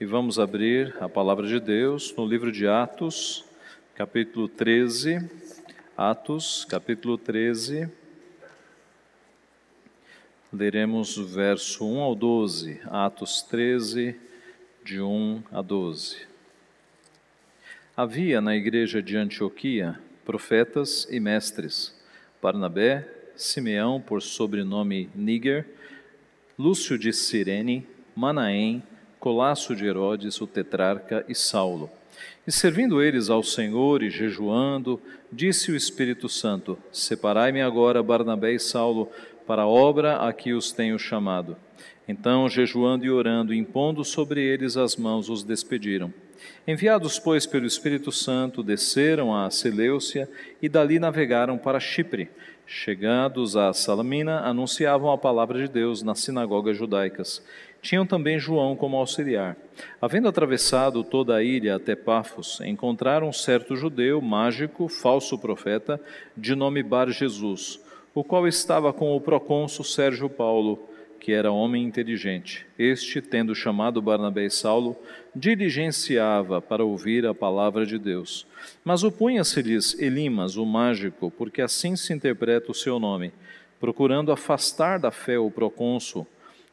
e vamos abrir a palavra de Deus no livro de Atos, capítulo 13. Atos, capítulo 13. Leremos o verso 1 ao 12. Atos 13, de 1 a 12. Havia na igreja de Antioquia profetas e mestres: Barnabé, Simeão, por sobrenome Níger, Lúcio de Cirene, Manaém, Colasso de Herodes, o tetrarca, e Saulo. E servindo eles ao Senhor e jejuando, disse o Espírito Santo: Separai-me agora Barnabé e Saulo para a obra a que os tenho chamado. Então, jejuando e orando, impondo sobre eles as mãos, os despediram. Enviados, pois, pelo Espírito Santo, desceram a Seleucia e dali navegaram para Chipre. Chegados a Salamina, anunciavam a palavra de Deus nas sinagogas judaicas. Tinham também João como auxiliar. Havendo atravessado toda a ilha até Pafos, encontraram um certo judeu, mágico, falso profeta, de nome Bar Jesus, o qual estava com o procônsul Sérgio Paulo, que era homem inteligente. Este, tendo chamado Barnabé e Saulo, diligenciava para ouvir a palavra de Deus. Mas opunha-se-lhes Elimas, o mágico, porque assim se interpreta o seu nome, procurando afastar da fé o procônsul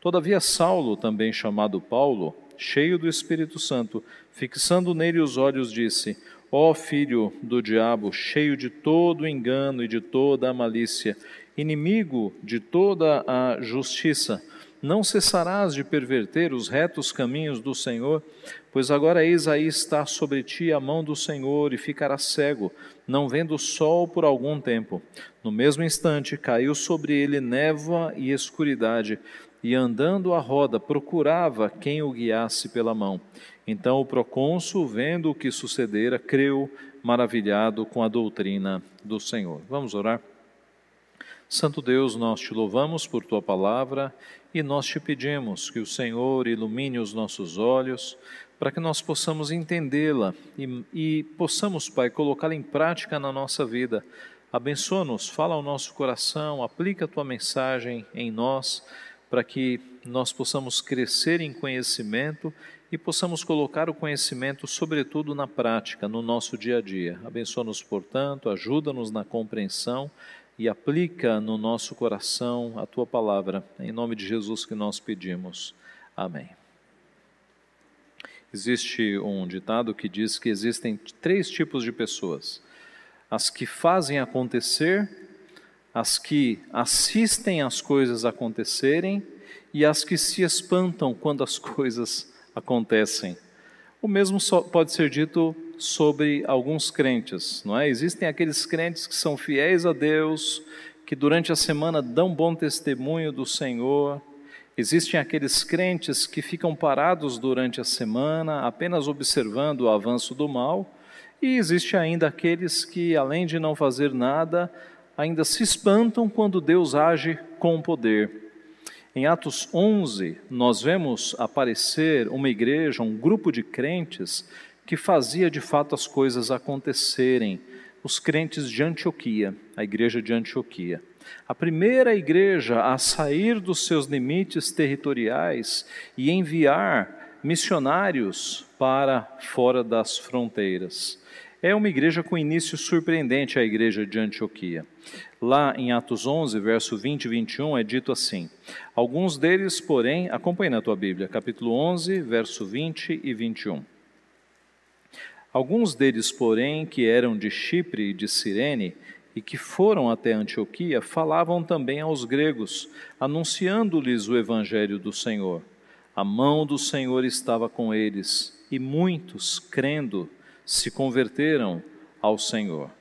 Todavia, Saulo, também chamado Paulo, cheio do Espírito Santo, fixando nele os olhos, disse: Ó filho do diabo, cheio de todo engano e de toda a malícia, inimigo de toda a justiça, não cessarás de perverter os retos caminhos do Senhor? Pois agora eis aí está sobre ti a mão do Senhor e ficarás cego, não vendo o sol por algum tempo. No mesmo instante caiu sobre ele névoa e escuridade, e andando à roda procurava quem o guiasse pela mão. Então o procônsul, vendo o que sucedera, creu, maravilhado com a doutrina do Senhor. Vamos orar? Santo Deus, nós te louvamos por tua palavra e nós te pedimos que o Senhor ilumine os nossos olhos para que nós possamos entendê-la e, e, possamos, Pai, colocá-la em prática na nossa vida. Abençoa-nos, fala ao nosso coração, aplica a tua mensagem em nós para que nós possamos crescer em conhecimento e possamos colocar o conhecimento, sobretudo, na prática, no nosso dia a dia. Abençoa-nos, portanto, ajuda-nos na compreensão e aplica no nosso coração a tua palavra. Em nome de Jesus que nós pedimos. Amém. Existe um ditado que diz que existem três tipos de pessoas: as que fazem acontecer, as que assistem as coisas acontecerem e as que se espantam quando as coisas acontecem. O mesmo pode ser dito sobre alguns crentes, não é? Existem aqueles crentes que são fiéis a Deus, que durante a semana dão bom testemunho do Senhor. Existem aqueles crentes que ficam parados durante a semana, apenas observando o avanço do mal. E existe ainda aqueles que, além de não fazer nada, ainda se espantam quando Deus age com poder. Em Atos 11, nós vemos aparecer uma igreja, um grupo de crentes que fazia de fato as coisas acontecerem, os crentes de Antioquia, a igreja de Antioquia. A primeira igreja a sair dos seus limites territoriais e enviar missionários para fora das fronteiras. É uma igreja com início surpreendente, a igreja de Antioquia. Lá em Atos 11, verso 20 e 21, é dito assim: Alguns deles, porém, acompanhe na tua Bíblia, capítulo 11, verso 20 e 21. Alguns deles, porém, que eram de Chipre e de Cirene, e que foram até Antioquia, falavam também aos gregos, anunciando-lhes o evangelho do Senhor. A mão do Senhor estava com eles, e muitos, crendo, se converteram ao Senhor.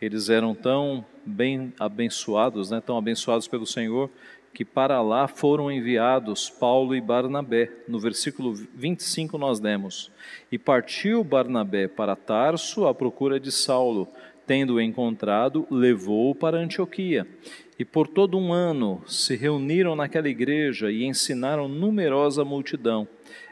Eles eram tão bem abençoados, né, tão abençoados pelo Senhor, que para lá foram enviados Paulo e Barnabé. No versículo 25 nós demos: E partiu Barnabé para Tarso à procura de Saulo, tendo-o encontrado, levou-o para Antioquia. E por todo um ano se reuniram naquela igreja e ensinaram numerosa multidão.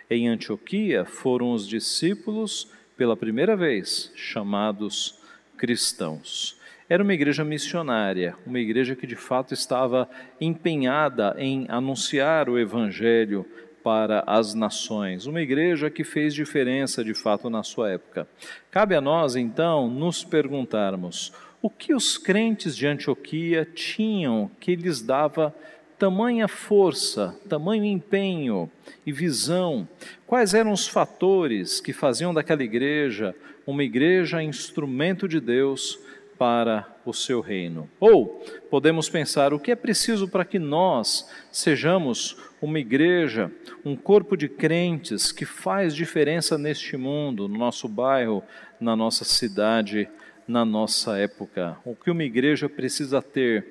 Em Antioquia foram os discípulos pela primeira vez, chamados cristãos. Era uma igreja missionária, uma igreja que de fato estava empenhada em anunciar o evangelho para as nações, uma igreja que fez diferença de fato na sua época. Cabe a nós, então, nos perguntarmos: o que os crentes de Antioquia tinham que lhes dava tamanha força, tamanho empenho e visão? Quais eram os fatores que faziam daquela igreja uma igreja instrumento de Deus para o seu reino? Ou podemos pensar o que é preciso para que nós sejamos uma igreja, um corpo de crentes que faz diferença neste mundo, no nosso bairro, na nossa cidade, na nossa época. O que uma igreja precisa ter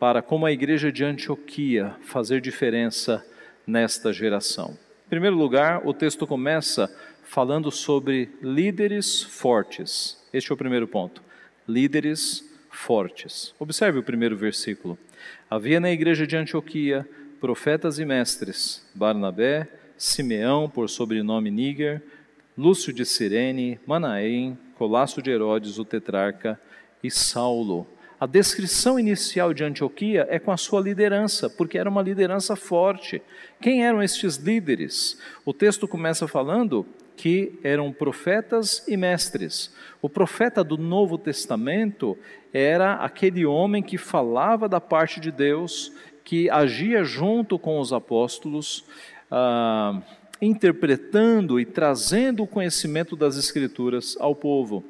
para, como a igreja de Antioquia, fazer diferença nesta geração. Em primeiro lugar, o texto começa falando sobre líderes fortes. Este é o primeiro ponto. Líderes fortes. Observe o primeiro versículo. Havia na igreja de Antioquia profetas e mestres, Barnabé, Simeão, por sobrenome Níger, Lúcio de Cirene, Manaém, Colasso de Herodes, o tetrarca, e Saulo. A descrição inicial de Antioquia é com a sua liderança, porque era uma liderança forte. Quem eram estes líderes? O texto começa falando que eram profetas e mestres. O profeta do Novo Testamento era aquele homem que falava da parte de Deus que agia junto com os apóstolos, ah, interpretando e trazendo o conhecimento das Escrituras ao povo.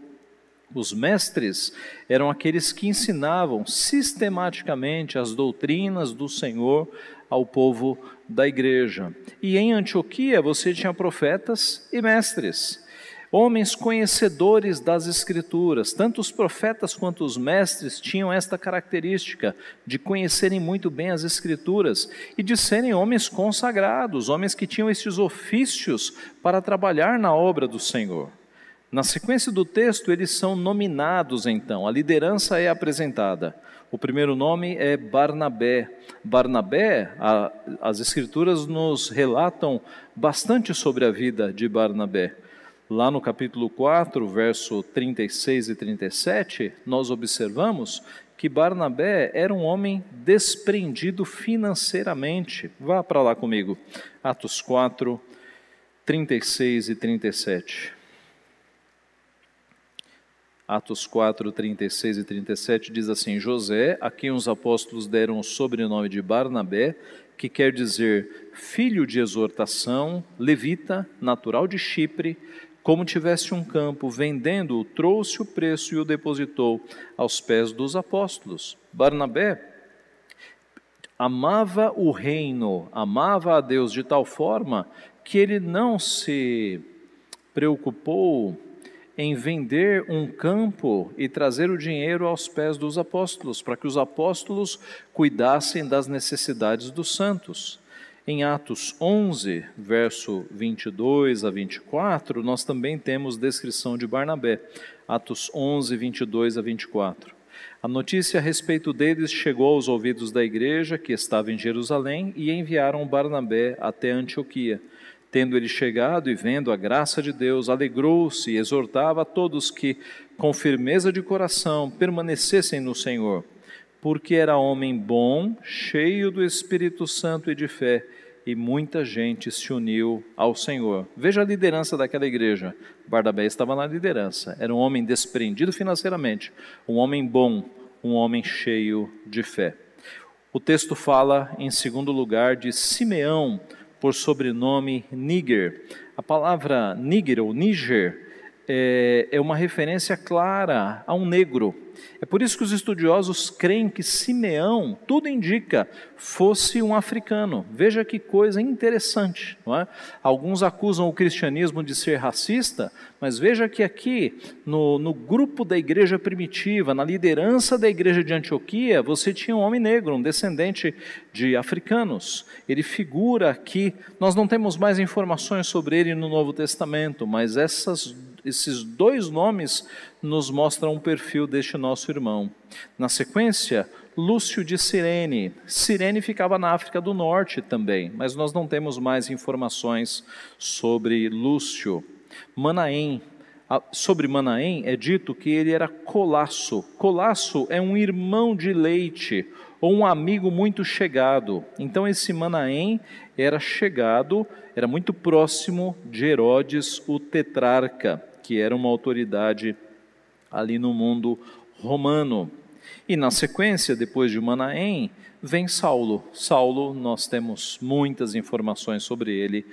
Os mestres eram aqueles que ensinavam sistematicamente as doutrinas do Senhor ao povo da igreja. E em Antioquia você tinha profetas e mestres homens conhecedores das Escrituras. Tanto os profetas quanto os mestres tinham esta característica de conhecerem muito bem as Escrituras e de serem homens consagrados, homens que tinham estes ofícios para trabalhar na obra do Senhor. Na sequência do texto, eles são nominados então, a liderança é apresentada. O primeiro nome é Barnabé. Barnabé, a, as Escrituras nos relatam bastante sobre a vida de Barnabé. Lá no capítulo 4, verso 36 e 37, nós observamos que Barnabé era um homem desprendido financeiramente. Vá para lá comigo. Atos 4, 36 e 37. Atos 4, 36 e 37 diz assim: José, a quem os apóstolos deram o sobrenome de Barnabé, que quer dizer filho de exortação, levita, natural de Chipre, como tivesse um campo, vendendo-o, trouxe o preço e o depositou aos pés dos apóstolos. Barnabé amava o reino, amava a Deus de tal forma que ele não se preocupou em vender um campo e trazer o dinheiro aos pés dos apóstolos, para que os apóstolos cuidassem das necessidades dos santos. Em Atos 11, verso 22 a 24, nós também temos descrição de Barnabé. Atos 11, 22 a 24. A notícia a respeito deles chegou aos ouvidos da igreja que estava em Jerusalém e enviaram Barnabé até Antioquia. Tendo ele chegado e vendo a graça de Deus, alegrou-se e exortava a todos que, com firmeza de coração, permanecessem no Senhor, porque era homem bom, cheio do Espírito Santo e de fé e muita gente se uniu ao Senhor. Veja a liderança daquela igreja. Barnabé estava na liderança. Era um homem desprendido financeiramente, um homem bom, um homem cheio de fé. O texto fala, em segundo lugar, de Simeão, por sobrenome Níger. A palavra Níger ou Níger é, é uma referência clara a um negro é por isso que os estudiosos creem que Simeão, tudo indica, fosse um africano. Veja que coisa interessante. Não é? Alguns acusam o cristianismo de ser racista, mas veja que aqui, no, no grupo da igreja primitiva, na liderança da igreja de Antioquia, você tinha um homem negro, um descendente de africanos. Ele figura aqui, nós não temos mais informações sobre ele no Novo Testamento, mas essas esses dois nomes nos mostram o perfil deste nosso irmão. Na sequência, Lúcio de Cirene. Cirene ficava na África do Norte também, mas nós não temos mais informações sobre Lúcio. Manaém. Sobre Manaém é dito que ele era Colasso. Colasso é um irmão de leite ou um amigo muito chegado. Então esse Manaém era chegado, era muito próximo de Herodes, o tetrarca, que era uma autoridade ali no mundo romano. E na sequência, depois de Manaém, vem Saulo. Saulo, nós temos muitas informações sobre ele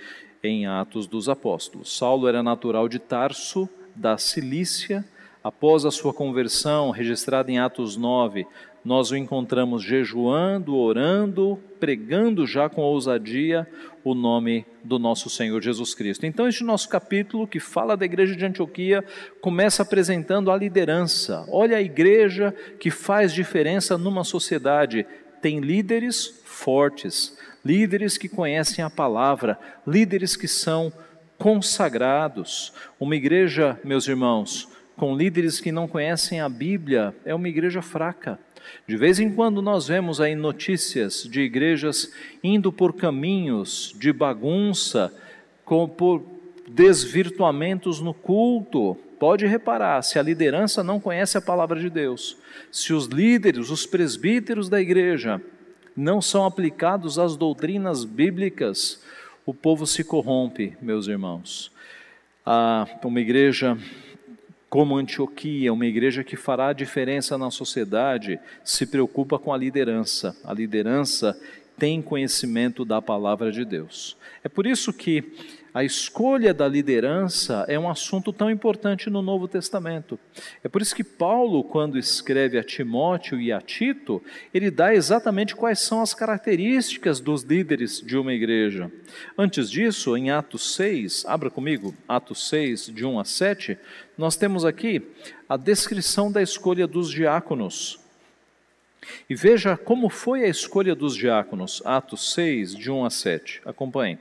em Atos dos Apóstolos. Saulo era natural de Tarso, da Cilícia. Após a sua conversão, registrada em Atos 9, nós o encontramos jejuando, orando, pregando já com ousadia o nome do nosso Senhor Jesus Cristo. Então, este nosso capítulo, que fala da igreja de Antioquia, começa apresentando a liderança. Olha a igreja que faz diferença numa sociedade. Tem líderes fortes, líderes que conhecem a palavra, líderes que são consagrados. Uma igreja, meus irmãos, com líderes que não conhecem a Bíblia, é uma igreja fraca. De vez em quando nós vemos aí notícias de igrejas indo por caminhos de bagunça, com, por desvirtuamentos no culto. Pode reparar, se a liderança não conhece a palavra de Deus, se os líderes, os presbíteros da igreja, não são aplicados às doutrinas bíblicas, o povo se corrompe, meus irmãos. Ah, uma igreja como Antioquia, uma igreja que fará diferença na sociedade, se preocupa com a liderança. A liderança tem conhecimento da palavra de Deus. É por isso que a escolha da liderança é um assunto tão importante no Novo Testamento. É por isso que Paulo, quando escreve a Timóteo e a Tito, ele dá exatamente quais são as características dos líderes de uma igreja. Antes disso, em Atos 6, abra comigo, Atos 6, de 1 a 7, nós temos aqui a descrição da escolha dos diáconos. E veja como foi a escolha dos diáconos, Atos 6, de 1 a 7. Acompanhe.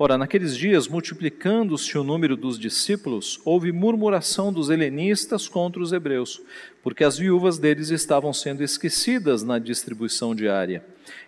Ora, naqueles dias, multiplicando-se o número dos discípulos, houve murmuração dos helenistas contra os hebreus, porque as viúvas deles estavam sendo esquecidas na distribuição diária.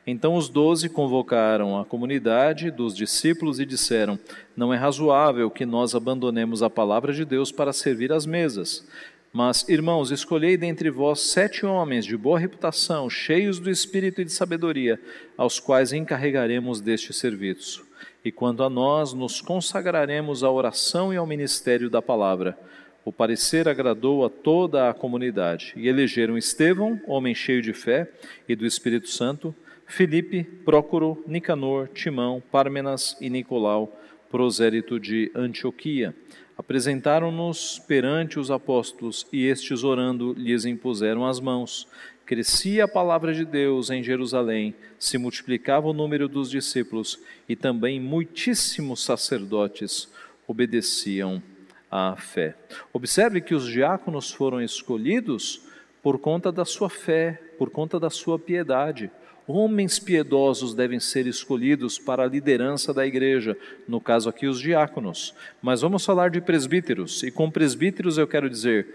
Então os doze convocaram a comunidade dos discípulos e disseram: Não é razoável que nós abandonemos a palavra de Deus para servir às mesas. Mas, irmãos, escolhei dentre vós sete homens de boa reputação, cheios do espírito e de sabedoria, aos quais encarregaremos deste serviço e quanto a nós, nos consagraremos à oração e ao ministério da palavra. O parecer agradou a toda a comunidade, e elegeram Estevão, homem cheio de fé e do Espírito Santo, Filipe, Prócoro, Nicanor, Timão, Pármenas e Nicolau, prosérito de Antioquia. Apresentaram-nos perante os apóstolos, e estes, orando, lhes impuseram as mãos. Crescia a palavra de Deus em Jerusalém, se multiplicava o número dos discípulos e também muitíssimos sacerdotes obedeciam à fé. Observe que os diáconos foram escolhidos por conta da sua fé, por conta da sua piedade. Homens piedosos devem ser escolhidos para a liderança da igreja, no caso aqui os diáconos. Mas vamos falar de presbíteros, e com presbíteros eu quero dizer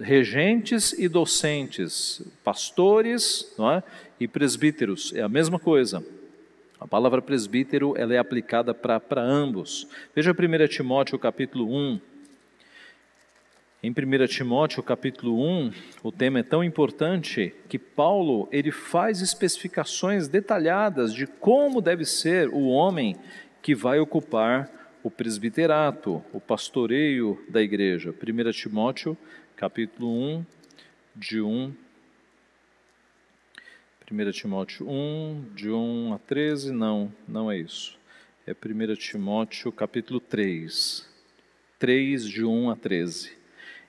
regentes e docentes, pastores é? e presbíteros, é a mesma coisa. A palavra presbítero ela é aplicada para ambos. Veja 1 Timóteo capítulo 1. Em 1 Timóteo capítulo 1, o tema é tão importante que Paulo ele faz especificações detalhadas de como deve ser o homem que vai ocupar o presbiterato, o pastoreio da igreja. 1 Timóteo capítulo 1, de 1. 1 Timóteo 1, de 1 a 13, não, não é isso. É 1 Timóteo capítulo 3, 3 de 1 a 13.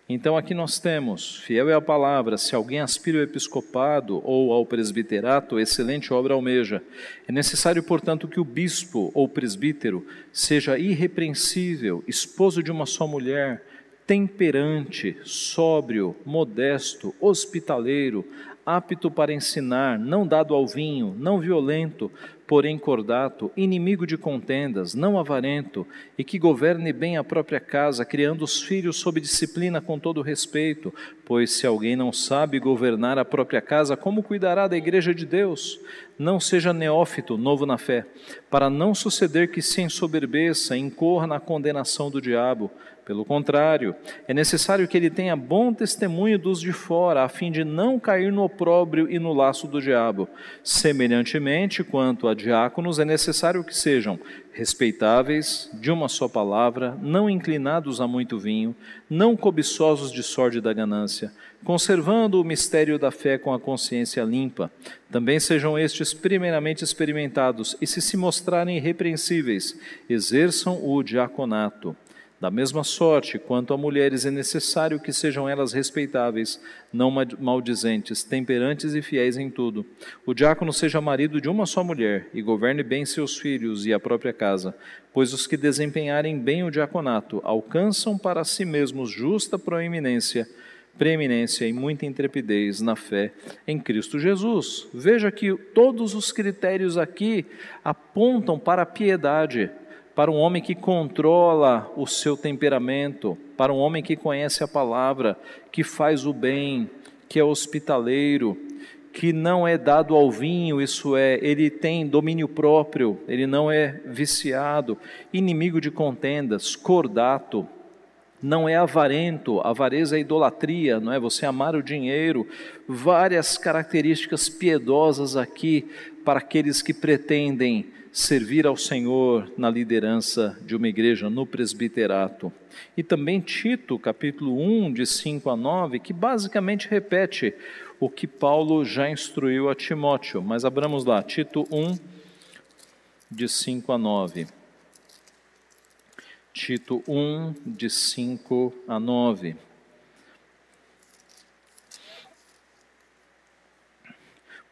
Então aqui nós temos, fiel é a palavra, se alguém aspira ao episcopado ou ao presbiterato, excelente obra almeja. É necessário, portanto, que o bispo ou presbítero seja irrepreensível, esposo de uma só mulher, temperante, sóbrio, modesto, hospitaleiro, apto para ensinar, não dado ao vinho, não violento, porém cordato, inimigo de contendas, não avarento, e que governe bem a própria casa, criando os filhos sob disciplina com todo respeito, pois se alguém não sabe governar a própria casa, como cuidará da igreja de Deus? Não seja neófito, novo na fé, para não suceder que se ensoberbeça, incorra na condenação do diabo, Pelo contrário, é necessário que ele tenha bom testemunho dos de fora, a fim de não cair no opróbrio e no laço do diabo. Semelhantemente, quanto a diáconos, é necessário que sejam respeitáveis, de uma só palavra, não inclinados a muito vinho, não cobiçosos de sorte da ganância, conservando o mistério da fé com a consciência limpa. Também sejam estes primeiramente experimentados, e se se mostrarem irrepreensíveis, exerçam o diaconato. Da mesma sorte, quanto a mulheres, é necessário que sejam elas respeitáveis, não maldizentes, temperantes e fiéis em tudo. O diácono seja marido de uma só mulher e governe bem seus filhos e a própria casa, pois os que desempenharem bem o diaconato alcançam para si mesmos justa proeminência, preeminência e muita intrepidez na fé em Cristo Jesus. Veja que todos os critérios aqui apontam para a piedade para um homem que controla o seu temperamento, para um homem que conhece a palavra, que faz o bem, que é hospitaleiro, que não é dado ao vinho, isso é, ele tem domínio próprio, ele não é viciado, inimigo de contendas, cordato, não é avarento, avareza é idolatria, não é? Você amar o dinheiro, várias características piedosas aqui para aqueles que pretendem servir ao Senhor na liderança de uma igreja no presbiterato. E também Tito, capítulo 1, de 5 a 9, que basicamente repete o que Paulo já instruiu a Timóteo. Mas abramos lá, Tito 1, de 5 a 9. Tito 1, de 5 a 9.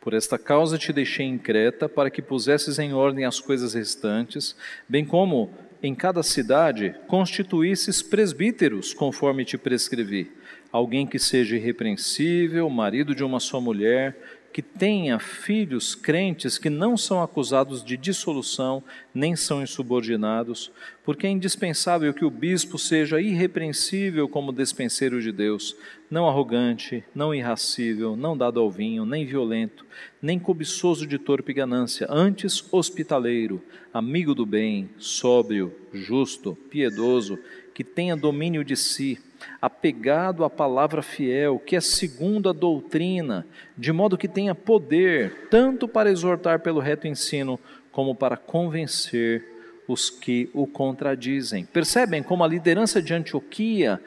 Por esta causa te deixei em Creta, para que pusesses em ordem as coisas restantes, bem como em cada cidade constituísses presbíteros, conforme te prescrevi. Alguém que seja irrepreensível, marido de uma só mulher, que tenha filhos crentes que não são acusados de dissolução, nem são insubordinados, porque é indispensável que o bispo seja irrepreensível como despenseiro de Deus, não arrogante, não irracível, não dado ao vinho, nem violento, nem cobiçoso de torpe ganância, antes hospitaleiro, amigo do bem, sóbrio, justo, piedoso, que tenha domínio de si, apegado à palavra fiel, que é segundo a doutrina, de modo que tenha poder, tanto para exortar pelo reto ensino, como para convencer os que o contradizem. Percebem como a liderança de Antioquia,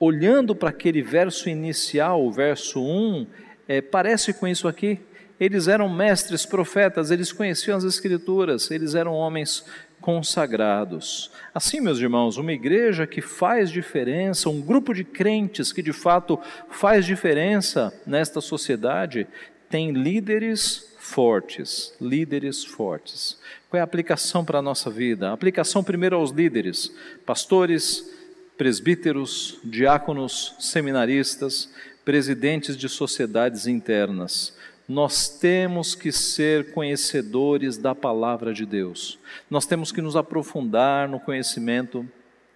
olhando para aquele verso inicial, o verso 1, é, parece com isso aqui? Eles eram mestres, profetas, eles conheciam as Escrituras, eles eram homens consagrados. Assim, meus irmãos, uma igreja que faz diferença, um grupo de crentes que de fato faz diferença nesta sociedade, tem líderes fortes, líderes fortes. Qual é a aplicação para a nossa vida? A aplicação primeiro aos líderes, pastores, presbíteros, diáconos, seminaristas, presidentes de sociedades internas nós temos que ser conhecedores da palavra de Deus. Nós temos que nos aprofundar no conhecimento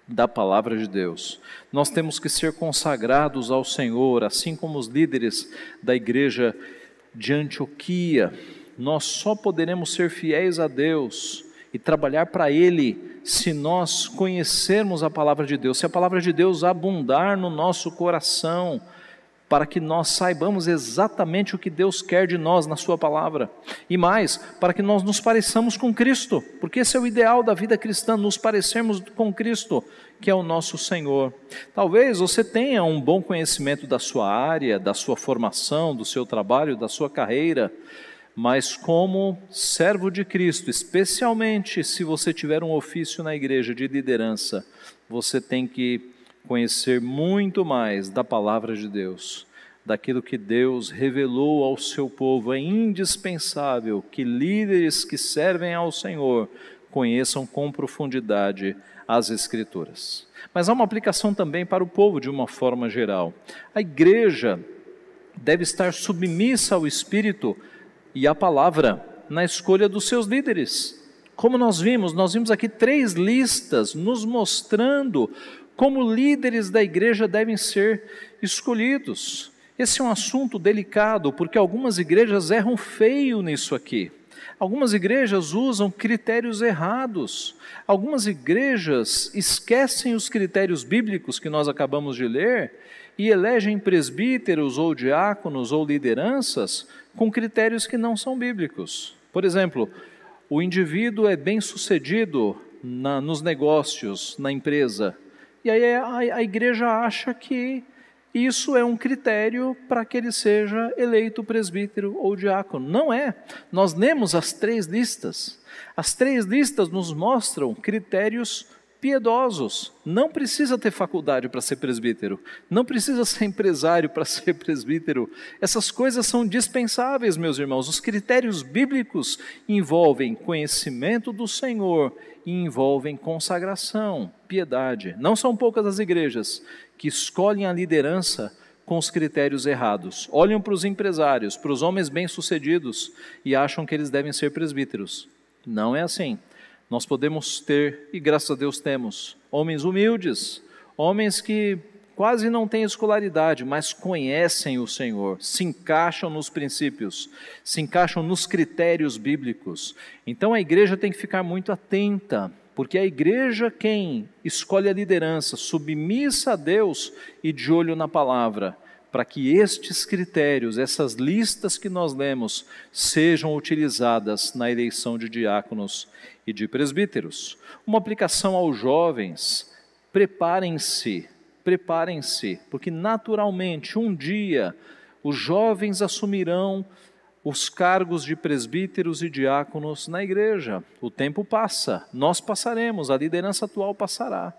da palavra de Deus. Nós temos que ser consagrados ao Senhor, assim como os líderes da igreja de Antioquia. Nós só poderemos ser fiéis a Deus e trabalhar para Ele se nós conhecermos a palavra de Deus, se a palavra de Deus abundar no nosso coração para que nós saibamos exatamente o que Deus quer de nós na Sua palavra. E mais, para que nós nos pareçamos com Cristo, porque esse é o ideal da vida cristã, nos parecermos com Cristo, que é o nosso Senhor. Talvez você tenha um bom conhecimento da sua área, da sua formação, do seu trabalho, da sua carreira, mas como servo de Cristo, especialmente se você tiver um ofício na igreja de liderança, você tem que conhecer muito mais da palavra de Deus, daquilo que Deus revelou ao seu povo. É indispensável que líderes que servem ao Senhor conheçam com profundidade as Escrituras. Mas há uma aplicação também para o povo de uma forma geral. A igreja deve estar submissa ao Espírito e à palavra na escolha dos seus líderes. Como nós vimos, nós vimos aqui três listas nos mostrando como líderes da igreja devem ser escolhidos. Esse é um assunto delicado, porque algumas igrejas erram feio nisso aqui. Algumas igrejas usam critérios errados. Algumas igrejas esquecem os critérios bíblicos que nós acabamos de ler e elegem presbíteros ou diáconos ou lideranças com critérios que não são bíblicos. Por exemplo, o indivíduo é bem sucedido na, nos negócios, na empresa, e aí a, a igreja acha que isso é um critério para que ele seja eleito presbítero ou diácono. Não é. Nós lemos as três listas. As três listas nos mostram critérios piedosos. Não precisa ter faculdade para ser presbítero, não precisa ser empresário para ser presbítero. Essas coisas são dispensáveis, meus irmãos. Os critérios bíblicos envolvem conhecimento do Senhor e envolvem consagração, piedade. Não são poucas as igrejas que escolhem a liderança com os critérios errados. Olham para os empresários, para os homens bem-sucedidos e acham que eles devem ser presbíteros. Não é assim. Nós podemos ter, e graças a Deus temos, homens humildes, homens que quase não têm escolaridade, mas conhecem o Senhor, se encaixam nos princípios, se encaixam nos critérios bíblicos. Então a igreja tem que ficar muito atenta, porque a igreja quem escolhe a liderança, submissa a Deus e de olho na palavra, para que estes critérios, essas listas que nós lemos, sejam utilizadas na eleição de diáconos e de presbíteros. Uma aplicação aos jovens: preparem-se, preparem-se, porque naturalmente um dia os jovens assumirão os cargos de presbíteros e diáconos na igreja. O tempo passa, nós passaremos, a liderança atual passará.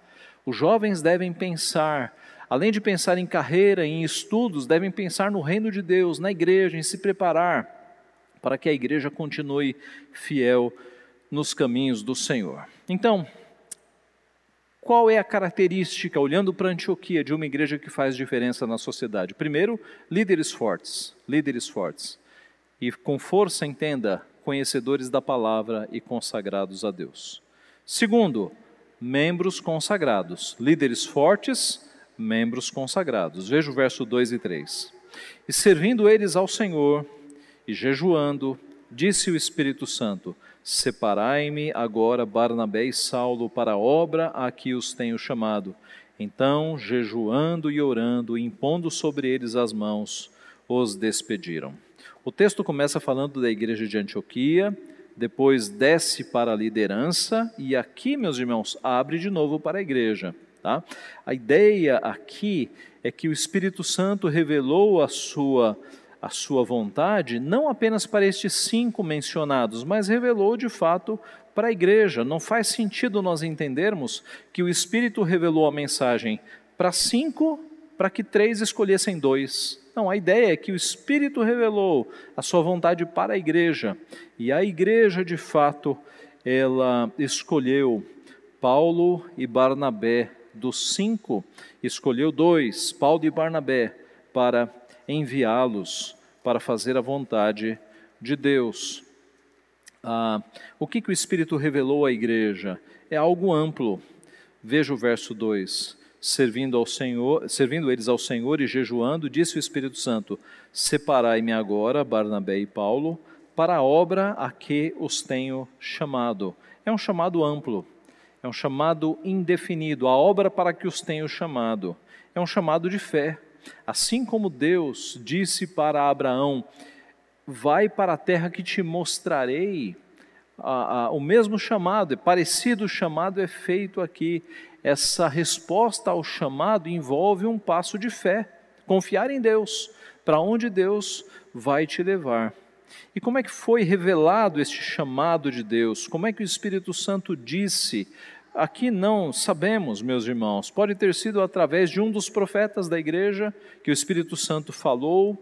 Os jovens devem pensar além de pensar em carreira, em estudos, devem pensar no reino de Deus, na igreja, em se preparar para que a igreja continue fiel nos caminhos do Senhor. Então, qual é a característica, olhando para Antioquia, de uma igreja que faz diferença na sociedade? Primeiro, líderes fortes, líderes fortes. E com força, entenda, conhecedores da palavra e consagrados a Deus. Segundo, membros consagrados, líderes fortes, membros consagrados. Veja o verso 2 e 3. E servindo eles ao Senhor e jejuando, disse o Espírito Santo: Separai-me agora Barnabé e Saulo para a obra a que os tenho chamado. Então, jejuando e orando, impondo sobre eles as mãos, os despediram. O texto começa falando da igreja de Antioquia, depois desce para a liderança e aqui, meus irmãos, abre de novo para a igreja. Tá? A ideia aqui é que o Espírito Santo revelou a sua, a sua vontade não apenas para estes cinco mencionados, mas revelou de fato para a igreja. Não faz sentido nós entendermos que o Espírito revelou a mensagem para cinco, para que três escolhessem dois. Não, a ideia é que o Espírito revelou a sua vontade para a igreja, e a igreja, de fato, ela escolheu Paulo e Barnabé dos cinco, escolheu dois, Paulo e Barnabé, para enviá-los para fazer a vontade de Deus. Ah, o que, que o Espírito revelou à igreja? É algo amplo. Veja o verso 2. Servindo, ao Senhor, servindo eles ao Senhor e jejuando, disse o Espírito Santo: Separai-me agora, Barnabé e Paulo, para a obra a que os tenho chamado. É um chamado amplo. É um chamado indefinido, a obra para que os tenho chamado. É um chamado de fé. Assim como Deus disse para Abraão: Vai para a terra que te mostrarei. o mesmo chamado, é parecido chamado é feito aqui. Essa resposta ao chamado envolve um passo de fé, confiar em Deus, para onde Deus vai te levar. E como é que foi revelado este chamado de Deus? Como é que o Espírito Santo disse? Aqui não sabemos, meus irmãos. Pode ter sido através de um dos profetas da igreja que o Espírito Santo falou,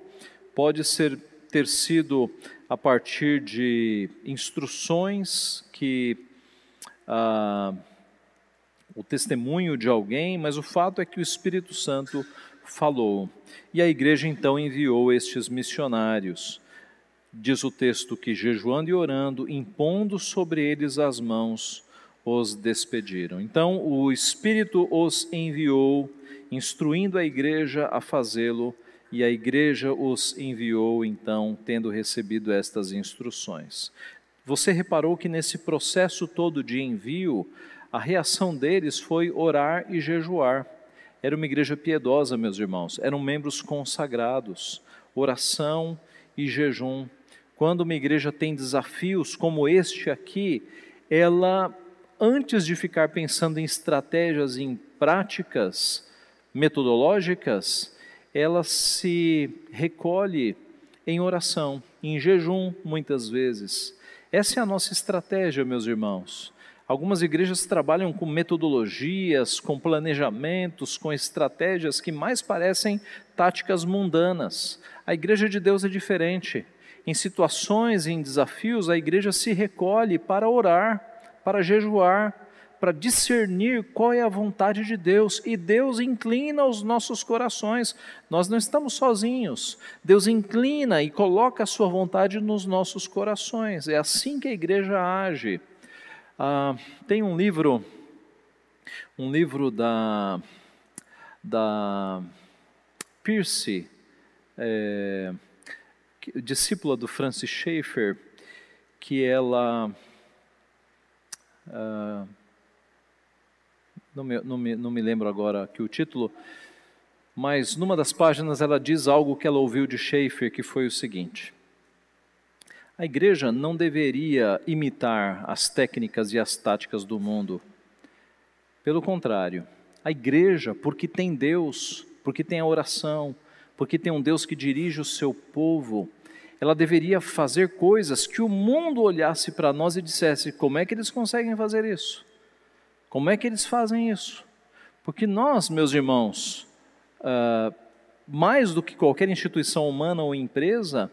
pode ser ter sido a partir de instruções que ah, o testemunho de alguém, mas o fato é que o Espírito Santo falou. E a igreja então enviou estes missionários. Diz o texto que, jejuando e orando, impondo sobre eles as mãos, os despediram. Então o Espírito os enviou, instruindo a igreja a fazê-lo, e a igreja os enviou, então, tendo recebido estas instruções. Você reparou que nesse processo todo de envio, a reação deles foi orar e jejuar. Era uma igreja piedosa, meus irmãos, eram membros consagrados, oração e jejum. Quando uma igreja tem desafios como este aqui, ela, antes de ficar pensando em estratégias, em práticas metodológicas, ela se recolhe em oração, em jejum, muitas vezes. Essa é a nossa estratégia, meus irmãos. Algumas igrejas trabalham com metodologias, com planejamentos, com estratégias que mais parecem táticas mundanas. A igreja de Deus é diferente. Em situações, em desafios, a igreja se recolhe para orar, para jejuar, para discernir qual é a vontade de Deus. E Deus inclina os nossos corações. Nós não estamos sozinhos. Deus inclina e coloca a sua vontade nos nossos corações. É assim que a igreja age. Ah, tem um livro, um livro da, da Pierce, é, discípula do Francis Schaeffer, que ela ah, não, me, não, me, não me lembro agora que o título, mas numa das páginas ela diz algo que ela ouviu de Schaeffer, que foi o seguinte: a igreja não deveria imitar as técnicas e as táticas do mundo. Pelo contrário, a igreja, porque tem Deus, porque tem a oração, porque tem um Deus que dirige o seu povo, ela deveria fazer coisas que o mundo olhasse para nós e dissesse: como é que eles conseguem fazer isso? Como é que eles fazem isso? Porque nós, meus irmãos, uh, mais do que qualquer instituição humana ou empresa,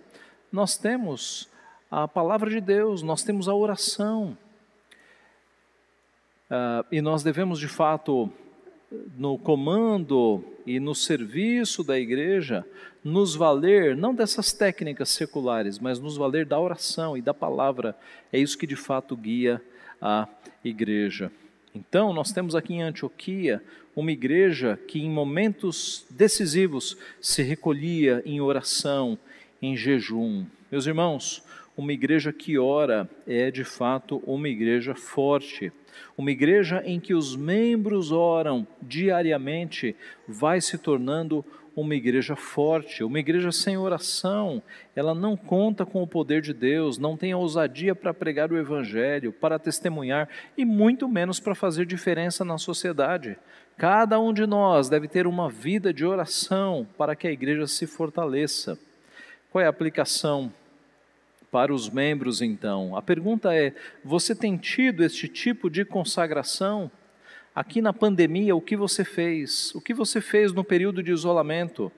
nós temos a palavra de Deus, nós temos a oração. Uh, e nós devemos, de fato, no comando e no serviço da igreja, nos valer, não dessas técnicas seculares, mas nos valer da oração e da palavra. É isso que de fato guia a igreja. Então, nós temos aqui em Antioquia uma igreja que, em momentos decisivos, se recolhia em oração, em jejum. Meus irmãos, uma igreja que ora é de fato uma igreja forte. Uma igreja em que os membros oram diariamente vai se tornando uma igreja forte. Uma igreja sem oração, ela não conta com o poder de Deus, não tem ousadia para pregar o evangelho, para testemunhar e muito menos para fazer diferença na sociedade. Cada um de nós deve ter uma vida de oração para que a igreja se fortaleça. Qual é a aplicação para os membros, então. A pergunta é: você tem tido este tipo de consagração? Aqui na pandemia, o que você fez? O que você fez no período de isolamento?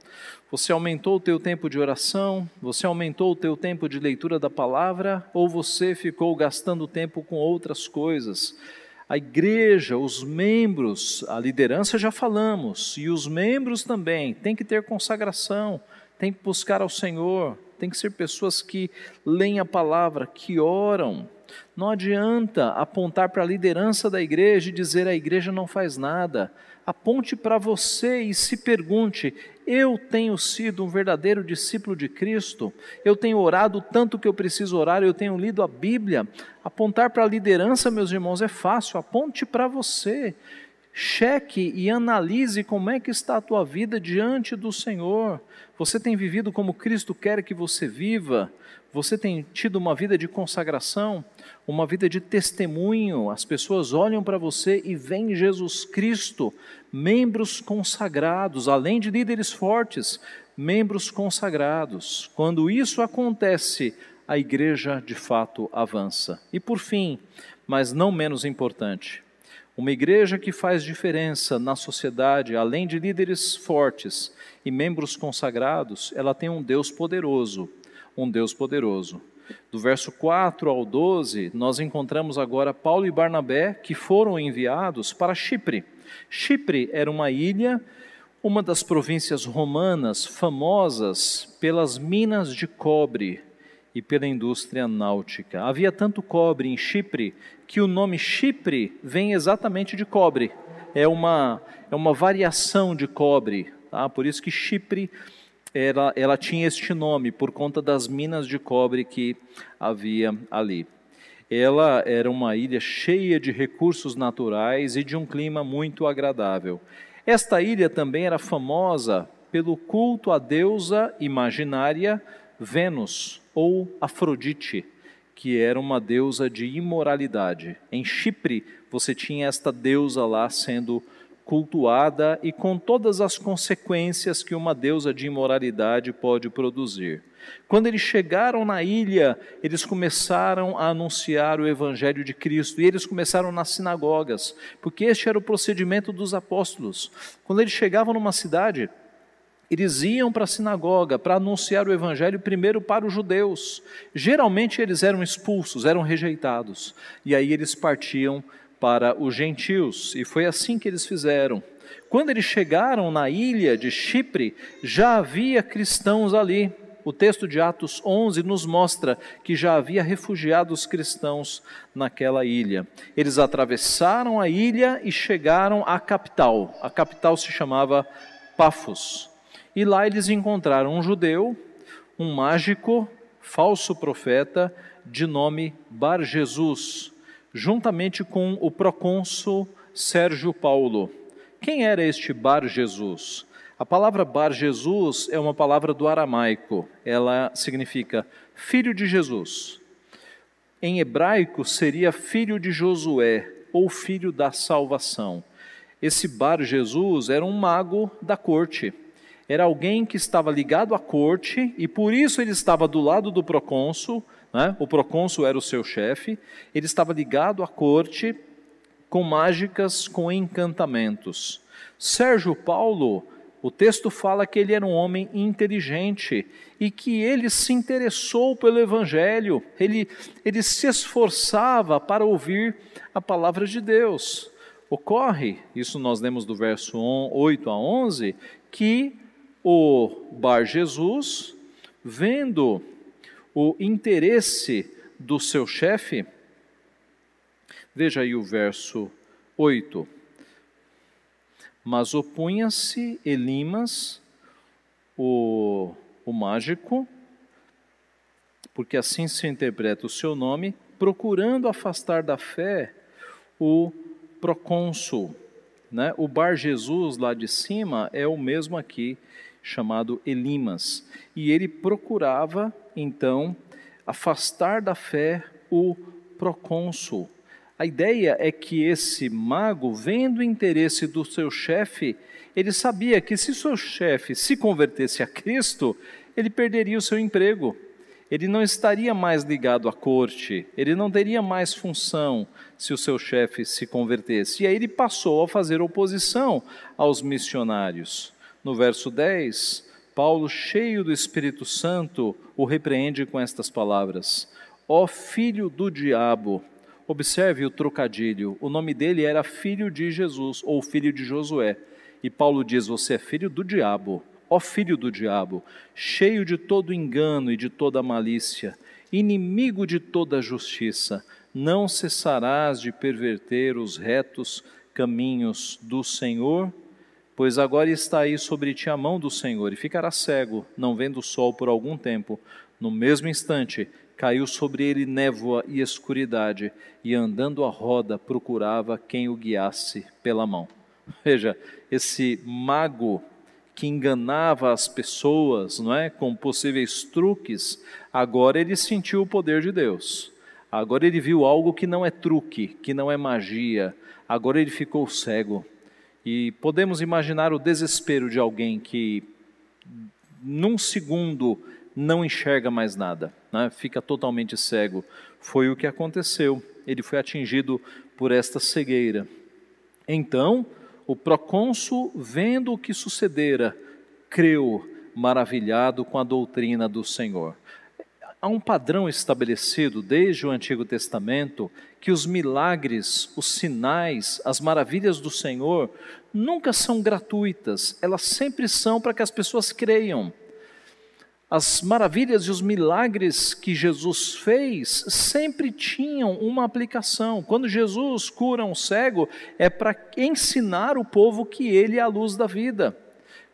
Você aumentou o teu tempo de oração? Você aumentou o teu tempo de leitura da palavra? Ou você ficou gastando tempo com outras coisas? A igreja, os membros, a liderança já falamos, e os membros também têm que ter consagração, têm que buscar ao Senhor, tem que ser pessoas que leem a palavra, que oram. Não adianta apontar para a liderança da igreja e dizer a igreja não faz nada. Aponte para você e se pergunte: eu tenho sido um verdadeiro discípulo de Cristo? Eu tenho orado tanto que eu preciso orar, eu tenho lido a Bíblia. Apontar para a liderança, meus irmãos, é fácil. Aponte para você. Cheque e analise como é que está a tua vida diante do Senhor. Você tem vivido como Cristo quer que você viva? Você tem tido uma vida de consagração, uma vida de testemunho? As pessoas olham para você e veem Jesus Cristo, membros consagrados, além de líderes fortes, membros consagrados. Quando isso acontece, a igreja de fato avança. E por fim, mas não menos importante, uma igreja que faz diferença na sociedade, além de líderes fortes e membros consagrados, ela tem um Deus poderoso, um Deus poderoso. Do verso 4 ao 12, nós encontramos agora Paulo e Barnabé que foram enviados para Chipre. Chipre era uma ilha, uma das províncias romanas famosas pelas minas de cobre e pela indústria náutica. Havia tanto cobre em Chipre que o nome Chipre vem exatamente de cobre. É uma, é uma variação de cobre. Tá? Por isso que Chipre era, ela tinha este nome, por conta das minas de cobre que havia ali. Ela era uma ilha cheia de recursos naturais e de um clima muito agradável. Esta ilha também era famosa pelo culto à deusa imaginária Vênus ou Afrodite, que era uma deusa de imoralidade. Em Chipre, você tinha esta deusa lá sendo cultuada e com todas as consequências que uma deusa de imoralidade pode produzir. Quando eles chegaram na ilha, eles começaram a anunciar o evangelho de Cristo e eles começaram nas sinagogas, porque este era o procedimento dos apóstolos. Quando eles chegavam numa cidade, eles iam para a sinagoga para anunciar o evangelho primeiro para os judeus. Geralmente eles eram expulsos, eram rejeitados, e aí eles partiam para os gentios, e foi assim que eles fizeram. Quando eles chegaram na ilha de Chipre, já havia cristãos ali. O texto de Atos 11 nos mostra que já havia refugiados cristãos naquela ilha. Eles atravessaram a ilha e chegaram à capital. A capital se chamava Pafos. E lá eles encontraram um judeu, um mágico, falso profeta, de nome Bar Jesus juntamente com o procônsul Sérgio Paulo. Quem era este Bar Jesus? A palavra Bar Jesus é uma palavra do aramaico. Ela significa filho de Jesus. Em hebraico seria filho de Josué ou filho da salvação. Esse Bar Jesus era um mago da corte. Era alguém que estava ligado à corte e por isso ele estava do lado do procônsul né? o procônsul era o seu chefe, ele estava ligado à corte com mágicas, com encantamentos. Sérgio Paulo, o texto fala que ele era um homem inteligente e que ele se interessou pelo Evangelho, ele, ele se esforçava para ouvir a palavra de Deus. Ocorre, isso nós lemos do verso 8 a 11, que o Bar Jesus, vendo o interesse do seu chefe. Veja aí o verso 8. Mas opunha-se Elimas, o, o mágico, porque assim se interpreta o seu nome, procurando afastar da fé o procônsul. Né? O Bar Jesus lá de cima é o mesmo aqui, chamado Elimas. E ele procurava então, afastar da fé o procônsul. A ideia é que esse mago, vendo o interesse do seu chefe, ele sabia que se seu chefe se convertesse a Cristo, ele perderia o seu emprego. Ele não estaria mais ligado à corte, ele não teria mais função se o seu chefe se convertesse. E aí ele passou a fazer oposição aos missionários. No verso 10, Paulo, cheio do Espírito Santo, o repreende com estas palavras: Ó filho do diabo. Observe o trocadilho. O nome dele era filho de Jesus ou filho de Josué. E Paulo diz: Você é filho do diabo. Ó filho do diabo, cheio de todo engano e de toda malícia, inimigo de toda justiça, não cessarás de perverter os retos caminhos do Senhor Pois agora está aí sobre ti a mão do Senhor, e ficará cego, não vendo o sol por algum tempo. No mesmo instante, caiu sobre ele névoa e escuridade, e andando a roda procurava quem o guiasse pela mão. Veja, esse mago que enganava as pessoas, não é, com possíveis truques, agora ele sentiu o poder de Deus. Agora ele viu algo que não é truque, que não é magia. Agora ele ficou cego. E podemos imaginar o desespero de alguém que, num segundo, não enxerga mais nada, né? fica totalmente cego. Foi o que aconteceu. Ele foi atingido por esta cegueira. Então, o procônsul, vendo o que sucedera, creu, maravilhado com a doutrina do Senhor. Há um padrão estabelecido desde o Antigo Testamento que os milagres, os sinais, as maravilhas do Senhor nunca são gratuitas, elas sempre são para que as pessoas creiam. As maravilhas e os milagres que Jesus fez sempre tinham uma aplicação. Quando Jesus cura um cego, é para ensinar o povo que ele é a luz da vida.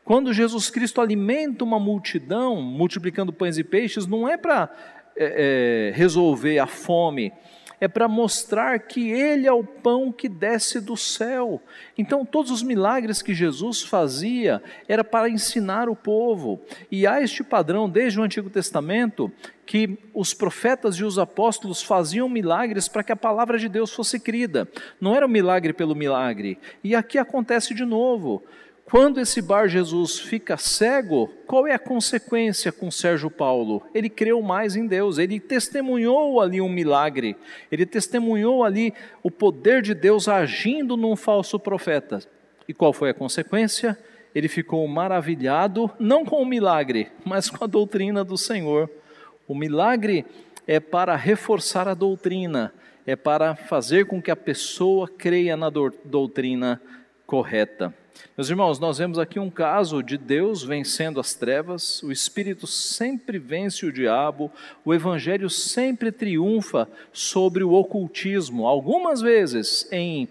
Quando Jesus Cristo alimenta uma multidão, multiplicando pães e peixes, não é para é, é, resolver a fome, é para mostrar que Ele é o pão que desce do céu. Então, todos os milagres que Jesus fazia era para ensinar o povo. E há este padrão desde o Antigo Testamento que os profetas e os apóstolos faziam milagres para que a palavra de Deus fosse crida. Não era um milagre pelo milagre. E aqui acontece de novo. Quando esse Bar Jesus fica cego, qual é a consequência com Sérgio Paulo? Ele creu mais em Deus, ele testemunhou ali um milagre, ele testemunhou ali o poder de Deus agindo num falso profeta. E qual foi a consequência? Ele ficou maravilhado, não com o milagre, mas com a doutrina do Senhor. O milagre é para reforçar a doutrina, é para fazer com que a pessoa creia na doutrina correta. Meus irmãos, nós vemos aqui um caso de Deus vencendo as trevas, o Espírito sempre vence o diabo, o Evangelho sempre triunfa sobre o ocultismo. Algumas vezes em,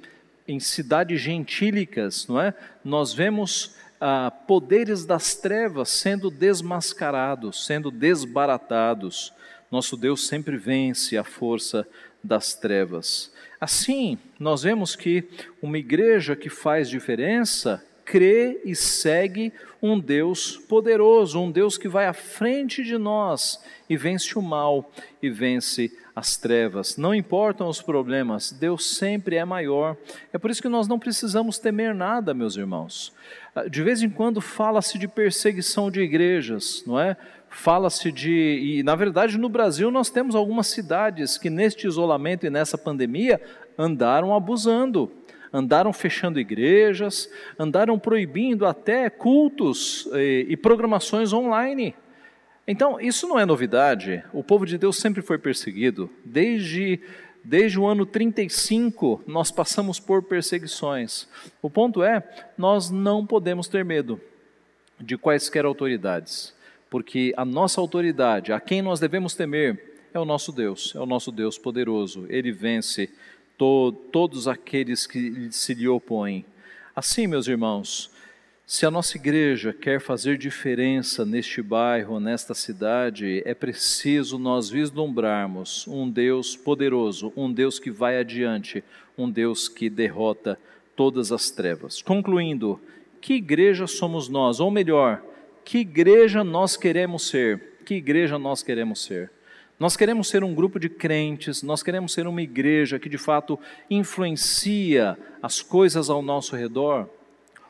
em cidades gentílicas, não é? nós vemos ah, poderes das trevas sendo desmascarados, sendo desbaratados. Nosso Deus sempre vence a força das trevas. Assim, nós vemos que uma igreja que faz diferença crê e segue um Deus poderoso, um Deus que vai à frente de nós e vence o mal e vence as trevas. Não importam os problemas, Deus sempre é maior. É por isso que nós não precisamos temer nada, meus irmãos. Ah, de vez em quando fala-se de perseguição de igrejas, não é? Fala-se de. E, na verdade, no Brasil, nós temos algumas cidades que, neste isolamento e nessa pandemia, andaram abusando, andaram fechando igrejas, andaram proibindo até cultos e, eh, e programações online. Então, isso não é novidade. O povo de Deus sempre foi perseguido. Desde, desde o ano 35, nós passamos por perseguições. O ponto é, nós não podemos ter medo de quaisquer autoridades porque a nossa autoridade, a quem nós devemos temer, é o nosso Deus, é o nosso Deus poderoso. Ele vence to todos aqueles que se lhe opõem. Assim, meus irmãos, se a nossa igreja quer fazer diferença neste bairro, nesta cidade, é preciso nós vislumbrarmos um Deus poderoso, um Deus que vai adiante, um Deus que derrota todas as trevas. Concluindo, que igreja somos nós? Ou melhor, que igreja nós queremos ser? Que igreja nós queremos ser? Nós queremos ser um grupo de crentes, nós queremos ser uma igreja que de fato influencia as coisas ao nosso redor,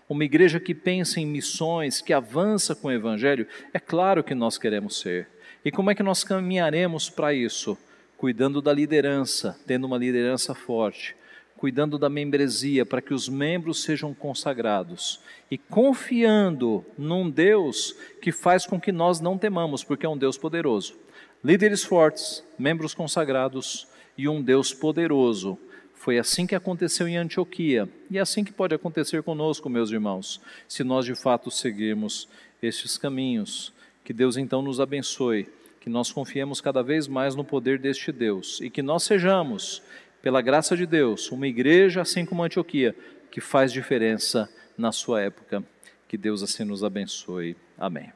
uma igreja que pensa em missões, que avança com o Evangelho. É claro que nós queremos ser. E como é que nós caminharemos para isso? Cuidando da liderança, tendo uma liderança forte, cuidando da membresia para que os membros sejam consagrados e confiando num Deus que faz com que nós não temamos, porque é um Deus poderoso. Líderes fortes, membros consagrados e um Deus poderoso. Foi assim que aconteceu em Antioquia e é assim que pode acontecer conosco, meus irmãos, se nós de fato seguirmos estes caminhos. Que Deus então nos abençoe, que nós confiemos cada vez mais no poder deste Deus e que nós sejamos pela graça de Deus, uma igreja assim como Antioquia, que faz diferença na sua época. Que Deus assim nos abençoe. Amém.